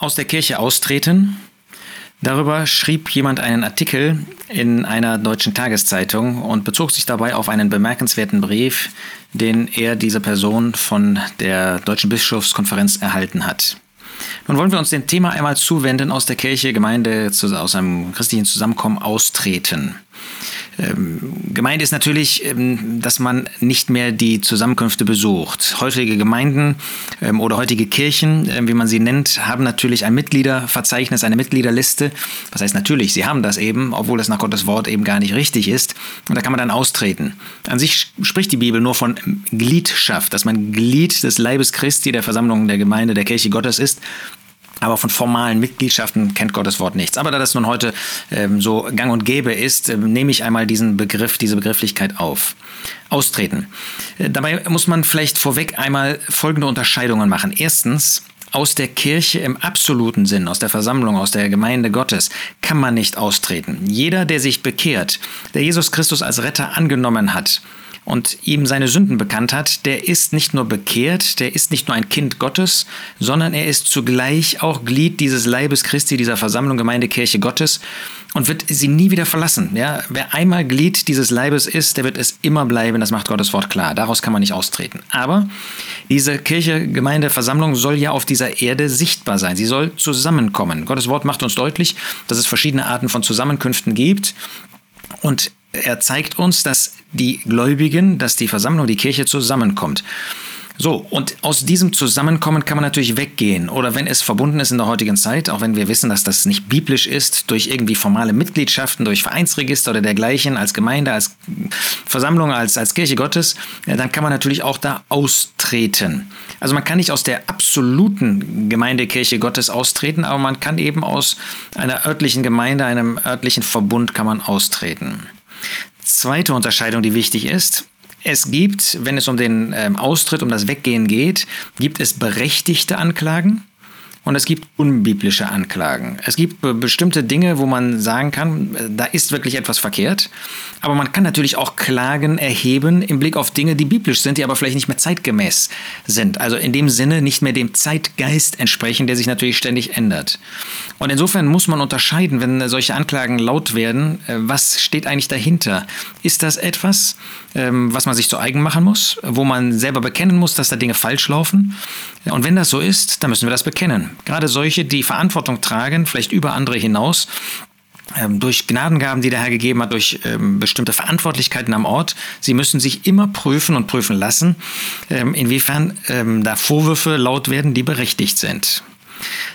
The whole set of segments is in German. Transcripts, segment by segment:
aus der Kirche austreten. Darüber schrieb jemand einen Artikel in einer deutschen Tageszeitung und bezog sich dabei auf einen bemerkenswerten Brief, den er dieser Person von der Deutschen Bischofskonferenz erhalten hat. Nun wollen wir uns dem Thema einmal zuwenden, aus der Kirche, Gemeinde, aus einem christlichen Zusammenkommen austreten. Ähm, gemeint ist natürlich, ähm, dass man nicht mehr die Zusammenkünfte besucht. Heutige Gemeinden ähm, oder heutige Kirchen, wie man sie nennt, haben natürlich ein Mitgliederverzeichnis, eine Mitgliederliste. Was heißt natürlich, sie haben das eben, obwohl das nach Gottes Wort eben gar nicht richtig ist. Und da kann man dann austreten. An sich spricht die Bibel nur von Gliedschaft, dass man Glied des Leibes Christi, der Versammlung der Gemeinde, der Kirche Gottes ist. Aber von formalen Mitgliedschaften kennt Gottes Wort nichts. Aber da das nun heute ähm, so gang und gäbe ist, äh, nehme ich einmal diesen Begriff, diese Begrifflichkeit auf. Austreten. Äh, dabei muss man vielleicht vorweg einmal folgende Unterscheidungen machen. Erstens, aus der Kirche im absoluten Sinn, aus der Versammlung, aus der Gemeinde Gottes, kann man nicht austreten. Jeder, der sich bekehrt, der Jesus Christus als Retter angenommen hat, und ihm seine Sünden bekannt hat, der ist nicht nur bekehrt, der ist nicht nur ein Kind Gottes, sondern er ist zugleich auch Glied dieses Leibes Christi, dieser Versammlung Gemeinde Kirche Gottes und wird sie nie wieder verlassen. Ja, wer einmal Glied dieses Leibes ist, der wird es immer bleiben. Das macht Gottes Wort klar. Daraus kann man nicht austreten. Aber diese Kirche, Gemeinde, Versammlung soll ja auf dieser Erde sichtbar sein. Sie soll zusammenkommen. Gottes Wort macht uns deutlich, dass es verschiedene Arten von Zusammenkünften gibt. Und er zeigt uns, dass die Gläubigen, dass die Versammlung, die Kirche zusammenkommt. So, und aus diesem Zusammenkommen kann man natürlich weggehen. Oder wenn es verbunden ist in der heutigen Zeit, auch wenn wir wissen, dass das nicht biblisch ist, durch irgendwie formale Mitgliedschaften, durch Vereinsregister oder dergleichen, als Gemeinde, als Versammlung, als, als Kirche Gottes, ja, dann kann man natürlich auch da austreten. Also man kann nicht aus der absoluten Gemeindekirche Gottes austreten, aber man kann eben aus einer örtlichen Gemeinde, einem örtlichen Verbund kann man austreten. Zweite Unterscheidung, die wichtig ist, es gibt, wenn es um den ähm, Austritt, um das Weggehen geht, gibt es berechtigte Anklagen und es gibt unbiblische Anklagen. Es gibt bestimmte Dinge, wo man sagen kann, äh, da ist wirklich etwas verkehrt. Aber man kann natürlich auch Klagen erheben im Blick auf Dinge, die biblisch sind, die aber vielleicht nicht mehr zeitgemäß sind. Also in dem Sinne nicht mehr dem Zeitgeist entsprechen, der sich natürlich ständig ändert. Und insofern muss man unterscheiden, wenn solche Anklagen laut werden, äh, was steht eigentlich dahinter? Ist das etwas, was man sich zu eigen machen muss, wo man selber bekennen muss, dass da Dinge falsch laufen? Und wenn das so ist, dann müssen wir das bekennen. Gerade solche, die Verantwortung tragen, vielleicht über andere hinaus, ähm, durch Gnadengaben, die der Herr gegeben hat, durch ähm, bestimmte Verantwortlichkeiten am Ort. Sie müssen sich immer prüfen und prüfen lassen, ähm, inwiefern da Vorwürfe laut werden, die berechtigt sind.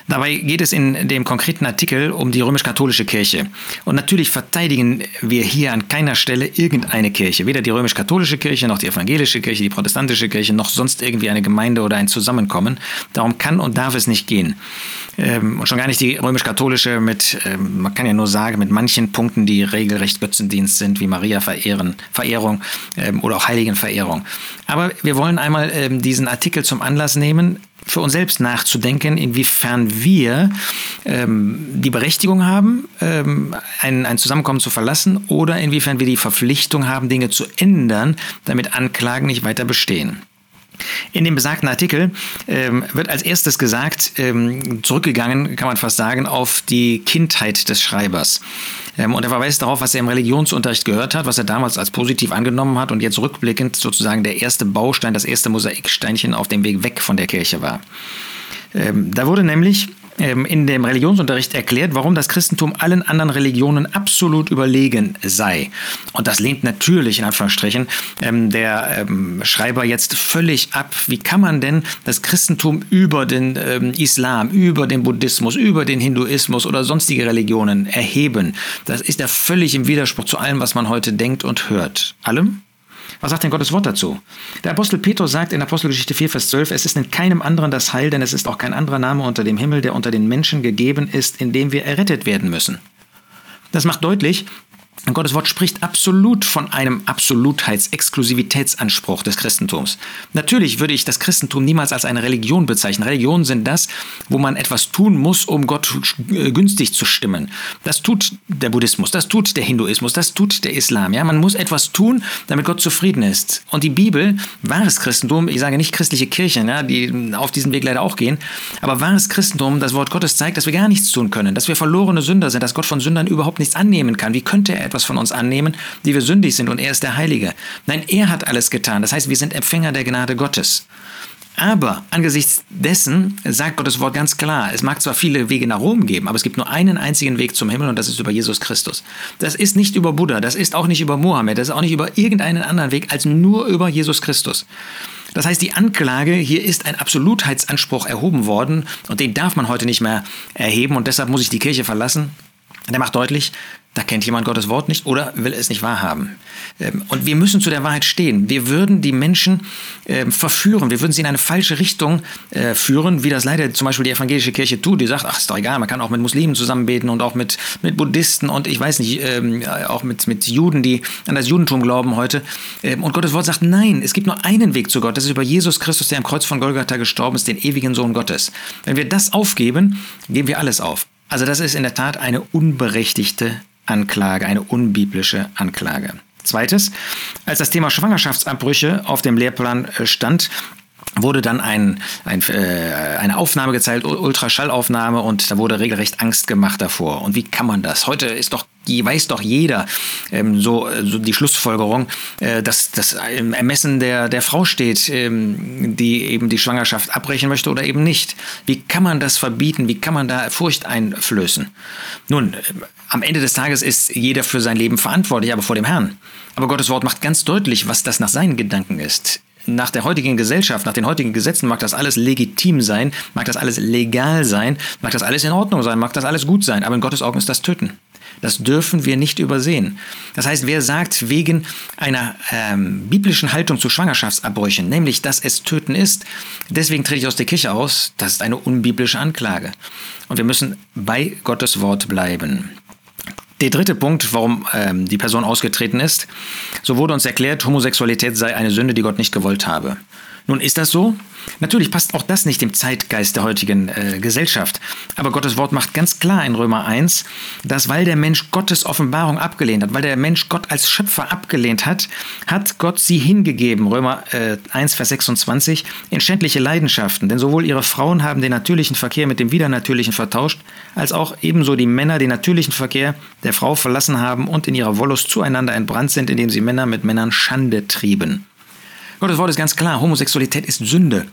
Dabei geht es in dem konkreten Artikel um die römisch-katholische Kirche. Und natürlich verteidigen wir hier an keiner Stelle irgendeine Kirche. Weder die römisch-katholische Kirche, noch die evangelische Kirche, die protestantische Kirche, noch sonst irgendwie eine Gemeinde oder ein Zusammenkommen. Darum kann und darf es nicht gehen. Ähm, und schon gar nicht die römisch-katholische mit, ähm, man kann ja nur sagen, mit manchen Punkten, die regelrecht Götzendienst sind, wie Maria Verehren, Verehrung ähm, oder auch Heiligenverehrung. Aber wir wollen einmal diesen Artikel zum Anlass nehmen, für uns selbst nachzudenken, inwiefern wir ähm, die Berechtigung haben, ähm, ein, ein Zusammenkommen zu verlassen oder inwiefern wir die Verpflichtung haben, Dinge zu ändern, damit Anklagen nicht weiter bestehen. In dem besagten Artikel ähm, wird als erstes gesagt, ähm, zurückgegangen, kann man fast sagen, auf die Kindheit des Schreibers. Ähm, und er verweist darauf, was er im Religionsunterricht gehört hat, was er damals als positiv angenommen hat und jetzt rückblickend sozusagen der erste Baustein, das erste Mosaiksteinchen auf dem Weg weg von der Kirche war. Ähm, da wurde nämlich in dem Religionsunterricht erklärt, warum das Christentum allen anderen Religionen absolut überlegen sei. Und das lehnt natürlich in Anführungsstrichen ähm, der ähm, Schreiber jetzt völlig ab. Wie kann man denn das Christentum über den ähm, Islam, über den Buddhismus, über den Hinduismus oder sonstige Religionen erheben? Das ist ja völlig im Widerspruch zu allem, was man heute denkt und hört. Allem? Was sagt denn Gottes Wort dazu? Der Apostel Petrus sagt in Apostelgeschichte 4, Vers 12, es ist in keinem anderen das Heil, denn es ist auch kein anderer Name unter dem Himmel, der unter den Menschen gegeben ist, in dem wir errettet werden müssen. Das macht deutlich, Gottes Wort spricht absolut von einem Absolutheits-, Exklusivitätsanspruch des Christentums. Natürlich würde ich das Christentum niemals als eine Religion bezeichnen. Religionen sind das, wo man etwas tun muss, um Gott günstig zu stimmen. Das tut der Buddhismus, das tut der Hinduismus, das tut der Islam. Ja, man muss etwas tun, damit Gott zufrieden ist. Und die Bibel, wahres Christentum, ich sage nicht christliche Kirchen, ja, die auf diesen Weg leider auch gehen, aber wahres Christentum, das Wort Gottes zeigt, dass wir gar nichts tun können, dass wir verlorene Sünder sind, dass Gott von Sündern überhaupt nichts annehmen kann. Wie könnte er etwas von uns annehmen, die wir sündig sind und er ist der Heilige. Nein, er hat alles getan. Das heißt, wir sind Empfänger der Gnade Gottes. Aber angesichts dessen sagt Gottes Wort ganz klar, es mag zwar viele Wege nach Rom geben, aber es gibt nur einen einzigen Weg zum Himmel und das ist über Jesus Christus. Das ist nicht über Buddha, das ist auch nicht über Mohammed, das ist auch nicht über irgendeinen anderen Weg als nur über Jesus Christus. Das heißt, die Anklage, hier ist ein Absolutheitsanspruch erhoben worden und den darf man heute nicht mehr erheben und deshalb muss ich die Kirche verlassen. Der macht deutlich, da kennt jemand Gottes Wort nicht oder will es nicht wahrhaben. Ähm, und wir müssen zu der Wahrheit stehen. Wir würden die Menschen ähm, verführen, wir würden sie in eine falsche Richtung äh, führen, wie das leider zum Beispiel die evangelische Kirche tut. Die sagt, ach, ist doch egal, man kann auch mit Muslimen zusammenbeten und auch mit, mit Buddhisten und ich weiß nicht, ähm, auch mit, mit Juden, die an das Judentum glauben heute. Und Gottes Wort sagt, nein, es gibt nur einen Weg zu Gott. Das ist über Jesus Christus, der am Kreuz von Golgatha gestorben ist, den ewigen Sohn Gottes. Wenn wir das aufgeben, geben wir alles auf. Also das ist in der Tat eine unberechtigte Anklage, eine unbiblische Anklage. Zweites, als das Thema Schwangerschaftsabbrüche auf dem Lehrplan äh, stand, wurde dann ein, ein, äh, eine Aufnahme gezeigt, Ultraschallaufnahme, und da wurde regelrecht Angst gemacht davor. Und wie kann man das? Heute ist doch, weiß doch jeder ähm, so, so die Schlussfolgerung, äh, dass das im Ermessen der, der Frau steht, ähm, die eben die Schwangerschaft abbrechen möchte oder eben nicht. Wie kann man das verbieten? Wie kann man da Furcht einflößen? Nun, äh, am Ende des Tages ist jeder für sein Leben verantwortlich, aber vor dem Herrn. Aber Gottes Wort macht ganz deutlich, was das nach seinen Gedanken ist nach der heutigen Gesellschaft, nach den heutigen Gesetzen mag das alles legitim sein, mag das alles legal sein, mag das alles in Ordnung sein, mag das alles gut sein, aber in Gottes Augen ist das Töten. Das dürfen wir nicht übersehen. Das heißt, wer sagt wegen einer ähm, biblischen Haltung zu Schwangerschaftsabbrüchen, nämlich dass es Töten ist, deswegen trete ich aus der Kirche aus, das ist eine unbiblische Anklage. Und wir müssen bei Gottes Wort bleiben. Der dritte Punkt, warum ähm, die Person ausgetreten ist, so wurde uns erklärt, Homosexualität sei eine Sünde, die Gott nicht gewollt habe. Nun ist das so? Natürlich passt auch das nicht dem Zeitgeist der heutigen äh, Gesellschaft. Aber Gottes Wort macht ganz klar in Römer 1, dass weil der Mensch Gottes Offenbarung abgelehnt hat, weil der Mensch Gott als Schöpfer abgelehnt hat, hat Gott sie hingegeben, Römer äh, 1, Vers 26, in schändliche Leidenschaften. Denn sowohl ihre Frauen haben den natürlichen Verkehr mit dem Widernatürlichen vertauscht, als auch ebenso die Männer den natürlichen Verkehr der Frau verlassen haben und in ihrer Wollust zueinander entbrannt sind, indem sie Männer mit Männern Schande trieben. Gottes Wort ist ganz klar, Homosexualität ist Sünde.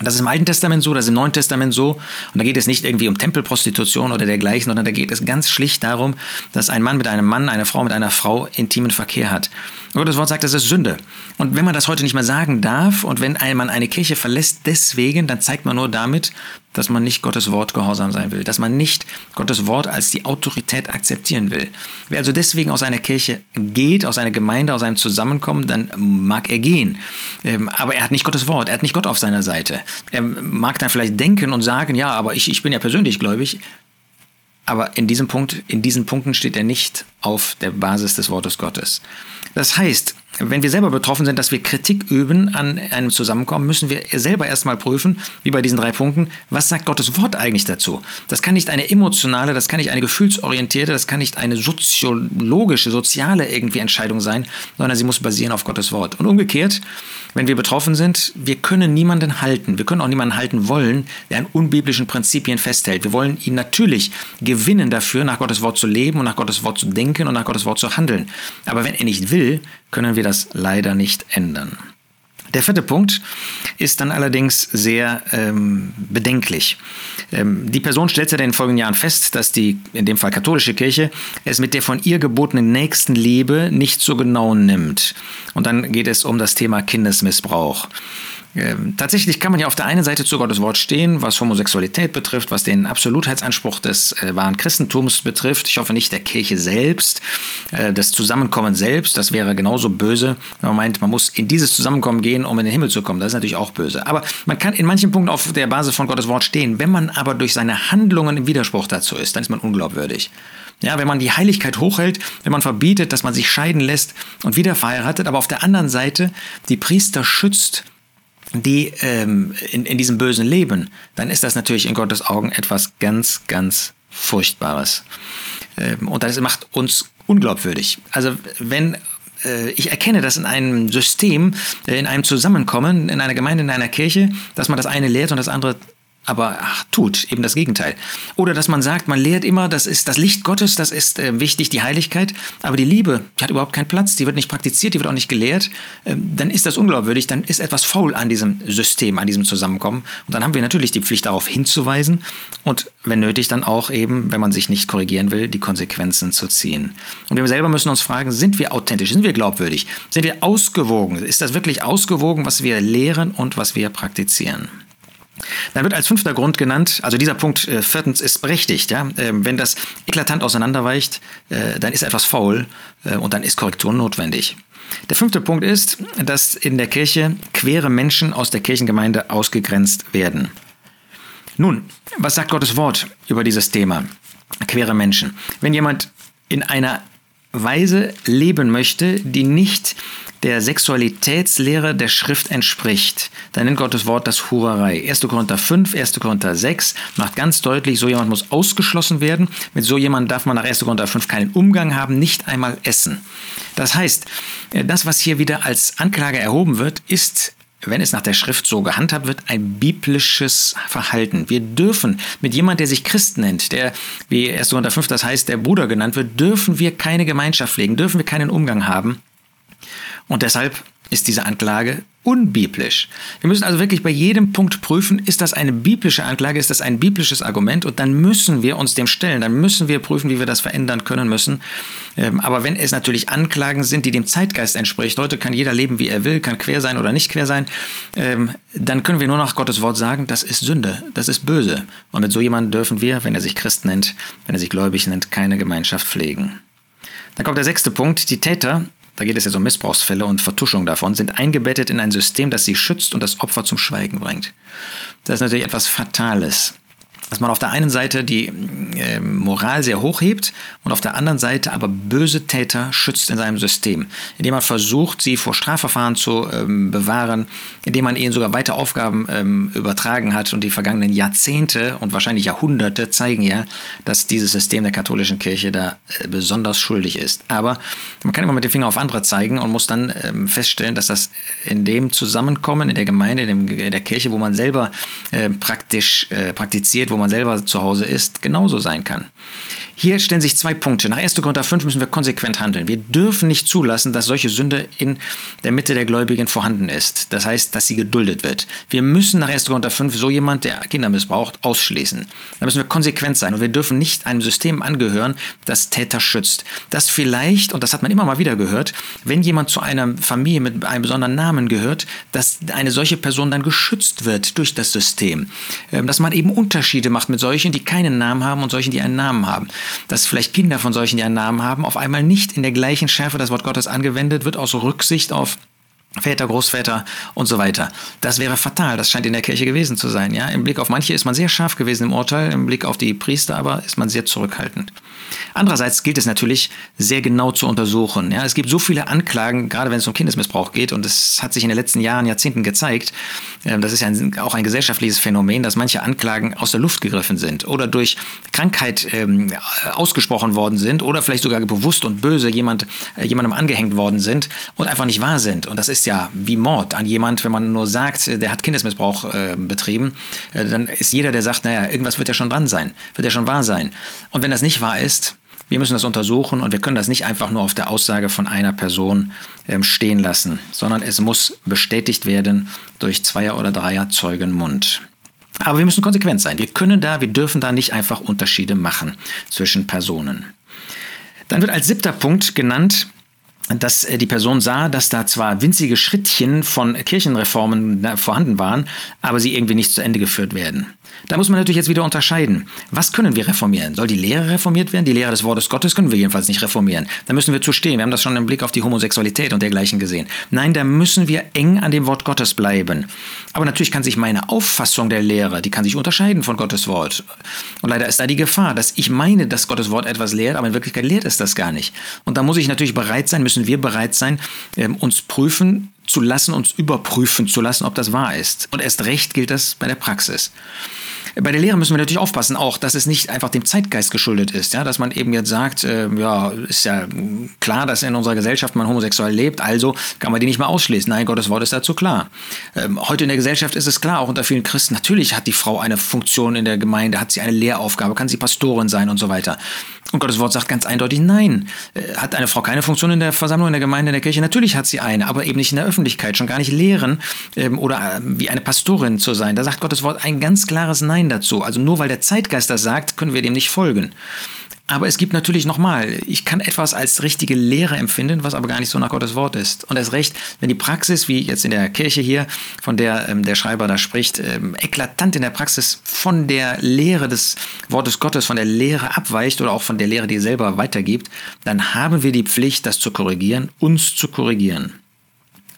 Das ist im Alten Testament so, das ist im Neuen Testament so. Und da geht es nicht irgendwie um Tempelprostitution oder dergleichen, sondern da geht es ganz schlicht darum, dass ein Mann mit einem Mann, eine Frau mit einer Frau intimen Verkehr hat. Und Gottes Wort sagt, das ist Sünde. Und wenn man das heute nicht mehr sagen darf und wenn man eine Kirche verlässt deswegen, dann zeigt man nur damit, dass man nicht Gottes Wort gehorsam sein will, dass man nicht Gottes Wort als die Autorität akzeptieren will. Wer also deswegen aus einer Kirche geht, aus einer Gemeinde, aus einem Zusammenkommen, dann mag er gehen. Ähm, aber er hat nicht Gottes Wort, er hat nicht Gott auf seiner Seite. Er mag dann vielleicht denken und sagen, ja, aber ich, ich bin ja persönlich gläubig. Aber in diesem Punkt, in diesen Punkten steht er nicht auf der Basis des Wortes Gottes. Das heißt, wenn wir selber betroffen sind, dass wir Kritik üben an einem Zusammenkommen, müssen wir selber erstmal prüfen, wie bei diesen drei Punkten, was sagt Gottes Wort eigentlich dazu? Das kann nicht eine emotionale, das kann nicht eine gefühlsorientierte, das kann nicht eine soziologische, soziale irgendwie Entscheidung sein, sondern sie muss basieren auf Gottes Wort. Und umgekehrt, wenn wir betroffen sind, wir können niemanden halten, wir können auch niemanden halten wollen, der an unbiblischen Prinzipien festhält. Wir wollen ihn natürlich gewinnen dafür, nach Gottes Wort zu leben und nach Gottes Wort zu denken und nach Gottes Wort zu handeln. Aber wenn er nicht will, können wir das leider nicht ändern. Der vierte Punkt ist dann allerdings sehr ähm, bedenklich. Ähm, die Person stellt ja in den folgenden Jahren fest, dass die, in dem Fall katholische Kirche, es mit der von ihr gebotenen Nächstenliebe nicht so genau nimmt. Und dann geht es um das Thema Kindesmissbrauch. Ähm, tatsächlich kann man ja auf der einen Seite zu Gottes Wort stehen, was Homosexualität betrifft, was den Absolutheitsanspruch des äh, wahren Christentums betrifft. Ich hoffe nicht der Kirche selbst, äh, das Zusammenkommen selbst, das wäre genauso böse, wenn man meint, man muss in dieses Zusammenkommen gehen, um in den Himmel zu kommen. Das ist natürlich auch böse. Aber man kann in manchen Punkten auf der Basis von Gottes Wort stehen. Wenn man aber durch seine Handlungen im Widerspruch dazu ist, dann ist man unglaubwürdig. Ja, wenn man die Heiligkeit hochhält, wenn man verbietet, dass man sich scheiden lässt und wieder verheiratet, aber auf der anderen Seite die Priester schützt, die ähm, in, in diesem bösen Leben, dann ist das natürlich in Gottes Augen etwas ganz, ganz Furchtbares. Ähm, und das macht uns unglaubwürdig. Also wenn äh, ich erkenne das in einem System, äh, in einem Zusammenkommen, in einer Gemeinde, in einer Kirche, dass man das eine lehrt und das andere aber ach, tut eben das Gegenteil. Oder dass man sagt, man lehrt immer, das ist das Licht Gottes, das ist äh, wichtig, die Heiligkeit, aber die Liebe, die hat überhaupt keinen Platz, die wird nicht praktiziert, die wird auch nicht gelehrt, ähm, dann ist das unglaubwürdig, dann ist etwas faul an diesem System, an diesem Zusammenkommen. Und dann haben wir natürlich die Pflicht darauf hinzuweisen und wenn nötig dann auch eben, wenn man sich nicht korrigieren will, die Konsequenzen zu ziehen. Und wir selber müssen uns fragen, sind wir authentisch, sind wir glaubwürdig, sind wir ausgewogen, ist das wirklich ausgewogen, was wir lehren und was wir praktizieren? Dann wird als fünfter Grund genannt, also dieser Punkt äh, viertens ist berechtigt, ja. Äh, wenn das eklatant auseinanderweicht, äh, dann ist etwas faul äh, und dann ist Korrektur notwendig. Der fünfte Punkt ist, dass in der Kirche quere Menschen aus der Kirchengemeinde ausgegrenzt werden. Nun, was sagt Gottes Wort über dieses Thema? Quere Menschen. Wenn jemand in einer Weise leben möchte, die nicht der Sexualitätslehre der Schrift entspricht, dann nennt Gottes Wort das Hurerei. 1. Korinther 5, 1. Korinther 6 macht ganz deutlich, so jemand muss ausgeschlossen werden. Mit so jemand darf man nach 1. Korinther 5 keinen Umgang haben, nicht einmal essen. Das heißt, das, was hier wieder als Anklage erhoben wird, ist wenn es nach der Schrift so gehandhabt wird, ein biblisches Verhalten. Wir dürfen mit jemand, der sich Christ nennt, der wie 1. Korinther 5 das heißt, der Bruder genannt wird, dürfen wir keine Gemeinschaft pflegen, dürfen wir keinen Umgang haben. Und deshalb ist diese Anklage unbiblisch. Wir müssen also wirklich bei jedem Punkt prüfen, ist das eine biblische Anklage, ist das ein biblisches Argument und dann müssen wir uns dem stellen, dann müssen wir prüfen, wie wir das verändern können müssen. Ähm, aber wenn es natürlich Anklagen sind, die dem Zeitgeist entspricht, heute kann jeder leben, wie er will, kann quer sein oder nicht quer sein, ähm, dann können wir nur nach Gottes Wort sagen, das ist Sünde, das ist böse. Und mit so jemandem dürfen wir, wenn er sich Christ nennt, wenn er sich gläubig nennt, keine Gemeinschaft pflegen. Dann kommt der sechste Punkt. Die Täter da geht es jetzt um Missbrauchsfälle und Vertuschung davon, sind eingebettet in ein System, das sie schützt und das Opfer zum Schweigen bringt. Das ist natürlich etwas Fatales dass man auf der einen Seite die äh, Moral sehr hoch hebt und auf der anderen Seite aber böse Täter schützt in seinem System, indem man versucht, sie vor Strafverfahren zu ähm, bewahren, indem man ihnen sogar weiter Aufgaben ähm, übertragen hat und die vergangenen Jahrzehnte und wahrscheinlich Jahrhunderte zeigen ja, dass dieses System der katholischen Kirche da äh, besonders schuldig ist. Aber man kann immer mit dem Finger auf andere zeigen und muss dann ähm, feststellen, dass das in dem Zusammenkommen, in der Gemeinde, in, dem, in der Kirche, wo man selber äh, praktisch äh, praktiziert, wo man selber zu Hause ist, genauso sein kann. Hier stellen sich zwei Punkte. Nach 1. Korinther 5 müssen wir konsequent handeln. Wir dürfen nicht zulassen, dass solche Sünde in der Mitte der Gläubigen vorhanden ist. Das heißt, dass sie geduldet wird. Wir müssen nach 1. Korinther 5 so jemand, der Kinder missbraucht, ausschließen. Da müssen wir konsequent sein und wir dürfen nicht einem System angehören, das Täter schützt. Das vielleicht, und das hat man immer mal wieder gehört, wenn jemand zu einer Familie mit einem besonderen Namen gehört, dass eine solche Person dann geschützt wird durch das System. Ähm, dass man eben Unterschiede macht mit solchen, die keinen Namen haben und solchen, die einen Namen haben dass vielleicht Kinder von solchen, die einen Namen haben, auf einmal nicht in der gleichen Schärfe das Wort Gottes angewendet wird, aus Rücksicht auf Väter, Großväter und so weiter. Das wäre fatal. Das scheint in der Kirche gewesen zu sein. Ja, im Blick auf manche ist man sehr scharf gewesen im Urteil, im Blick auf die Priester aber ist man sehr zurückhaltend. Andererseits gilt es natürlich sehr genau zu untersuchen. Ja, es gibt so viele Anklagen, gerade wenn es um Kindesmissbrauch geht, und es hat sich in den letzten Jahren, Jahrzehnten gezeigt. Ähm, das ist ja auch ein gesellschaftliches Phänomen, dass manche Anklagen aus der Luft gegriffen sind oder durch Krankheit ähm, ausgesprochen worden sind oder vielleicht sogar bewusst und böse jemand, äh, jemandem angehängt worden sind und einfach nicht wahr sind. Und das ist ja wie Mord an jemand, wenn man nur sagt, der hat Kindesmissbrauch äh, betrieben, äh, dann ist jeder, der sagt, naja, irgendwas wird ja schon dran sein, wird ja schon wahr sein. Und wenn das nicht wahr ist, wir müssen das untersuchen und wir können das nicht einfach nur auf der Aussage von einer Person ähm, stehen lassen, sondern es muss bestätigt werden durch Zweier- oder Dreier Zeugenmund. Aber wir müssen konsequent sein. Wir können da, wir dürfen da nicht einfach Unterschiede machen zwischen Personen. Dann wird als siebter Punkt genannt, dass äh, die Person sah, dass da zwar winzige Schrittchen von Kirchenreformen vorhanden waren, aber sie irgendwie nicht zu Ende geführt werden. Da muss man natürlich jetzt wieder unterscheiden. Was können wir reformieren? Soll die Lehre reformiert werden? Die Lehre des Wortes Gottes können wir jedenfalls nicht reformieren. Da müssen wir zu stehen. Wir haben das schon im Blick auf die Homosexualität und dergleichen gesehen. Nein, da müssen wir eng an dem Wort Gottes bleiben. Aber natürlich kann sich meine Auffassung der Lehre, die kann sich unterscheiden von Gottes Wort. Und leider ist da die Gefahr, dass ich meine, dass Gottes Wort etwas lehrt, aber in Wirklichkeit lehrt es das gar nicht. Und da muss ich natürlich bereit sein, müssen wir bereit sein, ähm, uns prüfen zu lassen, uns überprüfen zu lassen, ob das wahr ist. Und erst recht gilt das bei der Praxis. Bei der Lehre müssen wir natürlich aufpassen, auch, dass es nicht einfach dem Zeitgeist geschuldet ist, ja, dass man eben jetzt sagt, äh, ja, ist ja klar, dass in unserer Gesellschaft man homosexuell lebt, also kann man die nicht mehr ausschließen. Nein, Gottes Wort ist dazu klar. Ähm, heute in der Gesellschaft ist es klar, auch unter vielen Christen, natürlich hat die Frau eine Funktion in der Gemeinde, hat sie eine Lehraufgabe, kann sie Pastorin sein und so weiter. Und Gottes Wort sagt ganz eindeutig, nein. Äh, hat eine Frau keine Funktion in der Versammlung, in der Gemeinde, in der Kirche? Natürlich hat sie eine, aber eben nicht in der Öffentlichkeit, schon gar nicht lehren ähm, oder äh, wie eine Pastorin zu sein. Da sagt Gottes Wort ein ganz klares Nein dazu. Also nur weil der Zeitgeist das sagt, können wir dem nicht folgen. Aber es gibt natürlich nochmal, ich kann etwas als richtige Lehre empfinden, was aber gar nicht so nach Gottes Wort ist. Und erst recht, wenn die Praxis, wie jetzt in der Kirche hier, von der ähm, der Schreiber da spricht, ähm, eklatant in der Praxis von der Lehre des Wortes Gottes, von der Lehre abweicht oder auch von der Lehre, die er selber weitergibt, dann haben wir die Pflicht, das zu korrigieren, uns zu korrigieren.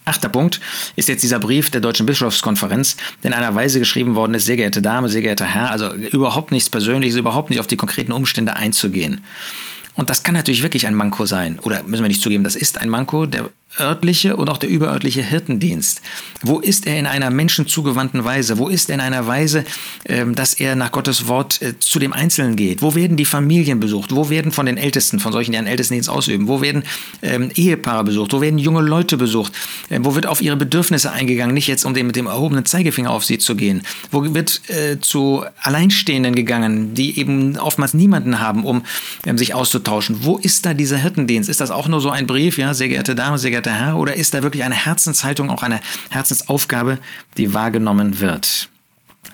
Achter Punkt ist jetzt dieser Brief der Deutschen Bischofskonferenz, der in einer Weise geschrieben worden ist, sehr geehrte Dame, sehr geehrter Herr, also überhaupt nichts Persönliches, überhaupt nicht auf die konkreten Umstände einzugehen. Und das kann natürlich wirklich ein Manko sein. Oder müssen wir nicht zugeben, das ist ein Manko der örtliche und auch der überörtliche Hirtendienst? Wo ist er in einer menschenzugewandten Weise? Wo ist er in einer Weise, ähm, dass er nach Gottes Wort äh, zu dem Einzelnen geht? Wo werden die Familien besucht? Wo werden von den Ältesten, von solchen, die einen Ältestendienst ausüben, wo werden ähm, Ehepaare besucht? Wo werden junge Leute besucht? Ähm, wo wird auf ihre Bedürfnisse eingegangen? Nicht jetzt, um mit dem erhobenen Zeigefinger auf sie zu gehen. Wo wird äh, zu Alleinstehenden gegangen, die eben oftmals niemanden haben, um sich auszutauschen? Wo ist da dieser Hirtendienst? Ist das auch nur so ein Brief? Ja, sehr geehrte Dame, sehr geehrte der Herr oder ist da wirklich eine Herzenshaltung, auch eine Herzensaufgabe, die wahrgenommen wird?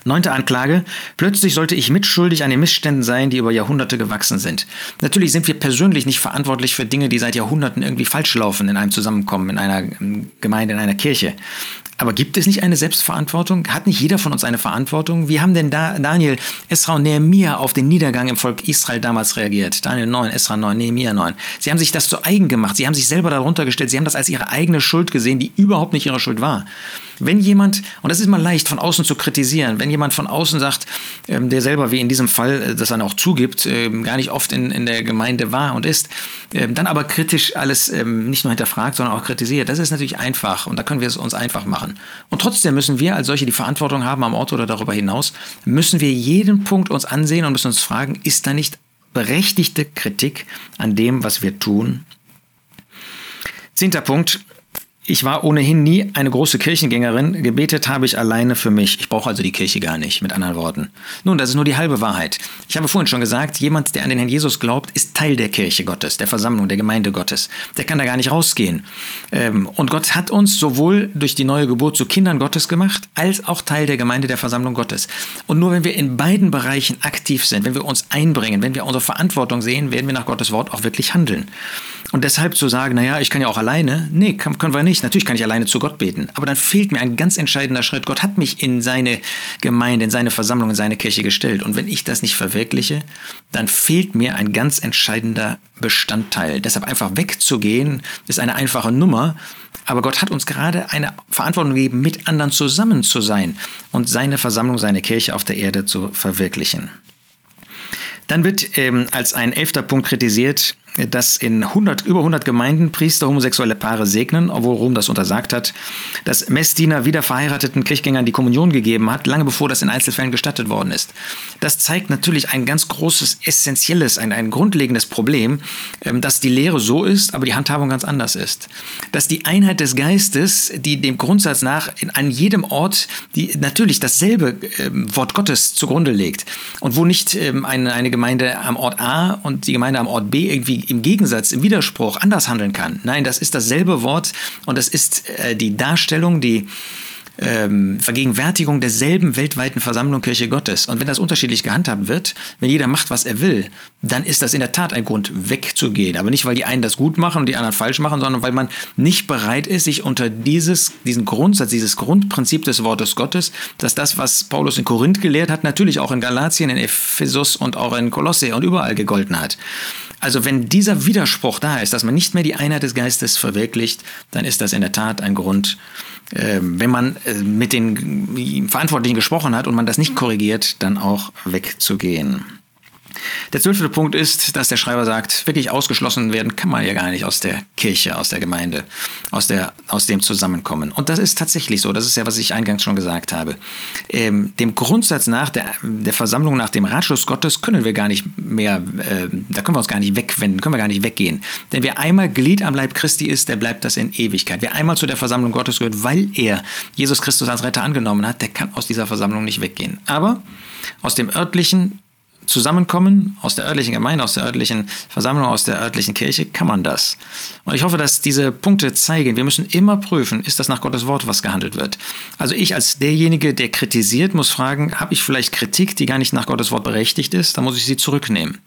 Neunte Anklage. Plötzlich sollte ich mitschuldig an den Missständen sein, die über Jahrhunderte gewachsen sind. Natürlich sind wir persönlich nicht verantwortlich für Dinge, die seit Jahrhunderten irgendwie falsch laufen in einem Zusammenkommen, in einer Gemeinde, in einer Kirche. Aber gibt es nicht eine Selbstverantwortung? Hat nicht jeder von uns eine Verantwortung? Wie haben denn da Daniel, Esra und Nehemiah auf den Niedergang im Volk Israel damals reagiert? Daniel 9, Esra 9, Nehemiah 9. Sie haben sich das zu eigen gemacht. Sie haben sich selber darunter gestellt. Sie haben das als ihre eigene Schuld gesehen, die überhaupt nicht ihre Schuld war. Wenn jemand, und das ist mal leicht von außen zu kritisieren, wenn jemand von außen sagt, ähm, der selber wie in diesem Fall äh, das dann auch zugibt, ähm, gar nicht oft in, in der Gemeinde war und ist, ähm, dann aber kritisch alles ähm, nicht nur hinterfragt, sondern auch kritisiert, das ist natürlich einfach und da können wir es uns einfach machen. Und trotzdem müssen wir als solche, die Verantwortung haben am Ort oder darüber hinaus, müssen wir jeden Punkt uns ansehen und müssen uns fragen, ist da nicht berechtigte Kritik an dem, was wir tun? Zehnter Punkt, ich war ohnehin nie eine große Kirchengängerin, gebetet habe ich alleine für mich. Ich brauche also die Kirche gar nicht, mit anderen Worten. Nun, das ist nur die halbe Wahrheit. Ich habe vorhin schon gesagt, jemand, der an den Herrn Jesus glaubt, ist Teil der Kirche Gottes, der Versammlung, der Gemeinde Gottes. Der kann da gar nicht rausgehen. Ähm, und Gott hat uns sowohl durch die neue Geburt zu Kindern Gottes gemacht, als auch Teil der Gemeinde der Versammlung Gottes. Und nur wenn wir in beiden Bereichen aktiv sind, wenn wir uns einbringen, wenn wir unsere Verantwortung sehen, werden wir nach Gottes Wort auch wirklich handeln. Und deshalb zu sagen, naja, ich kann ja auch alleine, nee, können wir nicht. Natürlich kann ich alleine zu Gott beten. Aber dann fehlt mir ein ganz entscheidender Schritt. Gott hat mich in seine Gemeinde, in seine Versammlung, in seine Kirche gestellt. Und wenn ich das nicht verwirkliche, dann fehlt mir ein ganz entscheidender Bestandteil. Deshalb einfach wegzugehen, ist eine einfache Nummer. Aber Gott hat uns gerade eine Verantwortung gegeben, mit anderen zusammen zu sein und seine Versammlung, seine Kirche auf der Erde zu verwirklichen. Dann wird ähm, als ein elfter Punkt kritisiert, dass in 100, über 100 Gemeinden Priester homosexuelle Paare segnen, obwohl Rom das untersagt hat, dass Messdiener wieder verheirateten Kirchgängern die Kommunion gegeben hat, lange bevor das in Einzelfällen gestattet worden ist. Das zeigt natürlich ein ganz großes, essentielles, ein, ein grundlegendes Problem, ähm, dass die Lehre so ist, aber die Handhabung ganz anders ist. Dass die Einheit des Geistes, die dem Grundsatz nach in, an jedem Ort die natürlich dasselbe ähm, Wort Gottes zugrunde legt und wo nicht ähm, eine, eine Gemeinde am Ort A und die Gemeinde am Ort B irgendwie im Gegensatz, im Widerspruch anders handeln kann. Nein, das ist dasselbe Wort und das ist äh, die Darstellung, die ähm, Vergegenwärtigung derselben weltweiten Versammlung Kirche Gottes. Und wenn das unterschiedlich gehandhabt wird, wenn jeder macht, was er will, dann ist das in der Tat ein Grund, wegzugehen. Aber nicht, weil die einen das gut machen und die anderen falsch machen, sondern weil man nicht bereit ist, sich unter dieses, diesen Grundsatz, dieses Grundprinzip des Wortes Gottes, dass das, was Paulus in Korinth gelehrt hat, natürlich auch in Galatien, in Ephesus und auch in Kolosse und überall gegolten hat. Also wenn dieser Widerspruch da ist, dass man nicht mehr die Einheit des Geistes verwirklicht, dann ist das in der Tat ein Grund, äh, wenn man mit den Verantwortlichen gesprochen hat und man das nicht korrigiert, dann auch wegzugehen. Der zwölfte Punkt ist, dass der Schreiber sagt, wirklich ausgeschlossen werden kann man ja gar nicht aus der Kirche, aus der Gemeinde, aus, der, aus dem Zusammenkommen. Und das ist tatsächlich so. Das ist ja, was ich eingangs schon gesagt habe. Ähm, dem Grundsatz nach, der, der Versammlung nach dem Ratschluss Gottes können wir gar nicht mehr, äh, da können wir uns gar nicht wegwenden, können wir gar nicht weggehen. Denn wer einmal Glied am Leib Christi ist, der bleibt das in Ewigkeit. Wer einmal zu der Versammlung Gottes gehört, weil er Jesus Christus als Retter angenommen hat, der kann aus dieser Versammlung nicht weggehen. Aber aus dem örtlichen Zusammenkommen aus der örtlichen Gemeinde, aus der örtlichen Versammlung, aus der örtlichen Kirche, kann man das. Und ich hoffe, dass diese Punkte zeigen, wir müssen immer prüfen, ist das nach Gottes Wort, was gehandelt wird. Also ich als derjenige, der kritisiert, muss fragen, habe ich vielleicht Kritik, die gar nicht nach Gottes Wort berechtigt ist? Dann muss ich sie zurücknehmen.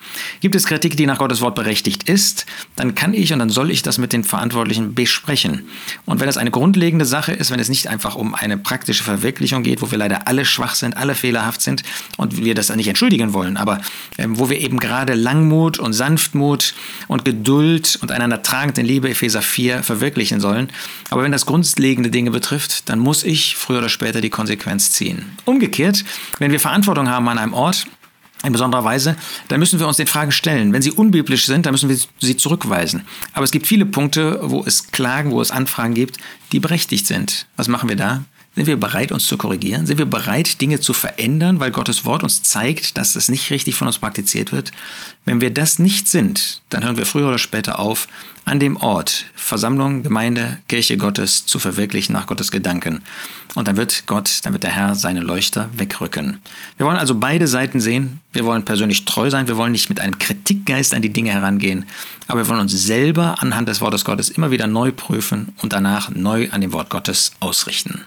Gibt es Kritik, die nach Gottes Wort berechtigt ist? Dann kann ich und dann soll ich das mit den Verantwortlichen besprechen. Und wenn es eine grundlegende Sache ist, wenn es nicht einfach um eine praktische Verwirklichung geht, wo wir leider alle schwach sind, alle fehlerhaft sind und wir das nicht entschuldigen wollen, aber ähm, wo wir eben gerade Langmut und Sanftmut und Geduld und einander tragend in Liebe, Epheser 4, verwirklichen sollen. Aber wenn das grundlegende Dinge betrifft, dann muss ich früher oder später die Konsequenz ziehen. Umgekehrt, wenn wir Verantwortung haben an einem Ort, in besonderer Weise, dann müssen wir uns den Fragen stellen. Wenn sie unbiblisch sind, dann müssen wir sie zurückweisen. Aber es gibt viele Punkte, wo es Klagen, wo es Anfragen gibt, die berechtigt sind. Was machen wir da? Sind wir bereit, uns zu korrigieren? Sind wir bereit, Dinge zu verändern, weil Gottes Wort uns zeigt, dass es nicht richtig von uns praktiziert wird? Wenn wir das nicht sind, dann hören wir früher oder später auf, an dem Ort Versammlung, Gemeinde, Kirche Gottes zu verwirklichen nach Gottes Gedanken. Und dann wird Gott, dann wird der Herr seine Leuchter wegrücken. Wir wollen also beide Seiten sehen. Wir wollen persönlich treu sein. Wir wollen nicht mit einem Kritikgeist an die Dinge herangehen. Aber wir wollen uns selber anhand des Wortes Gottes immer wieder neu prüfen und danach neu an dem Wort Gottes ausrichten.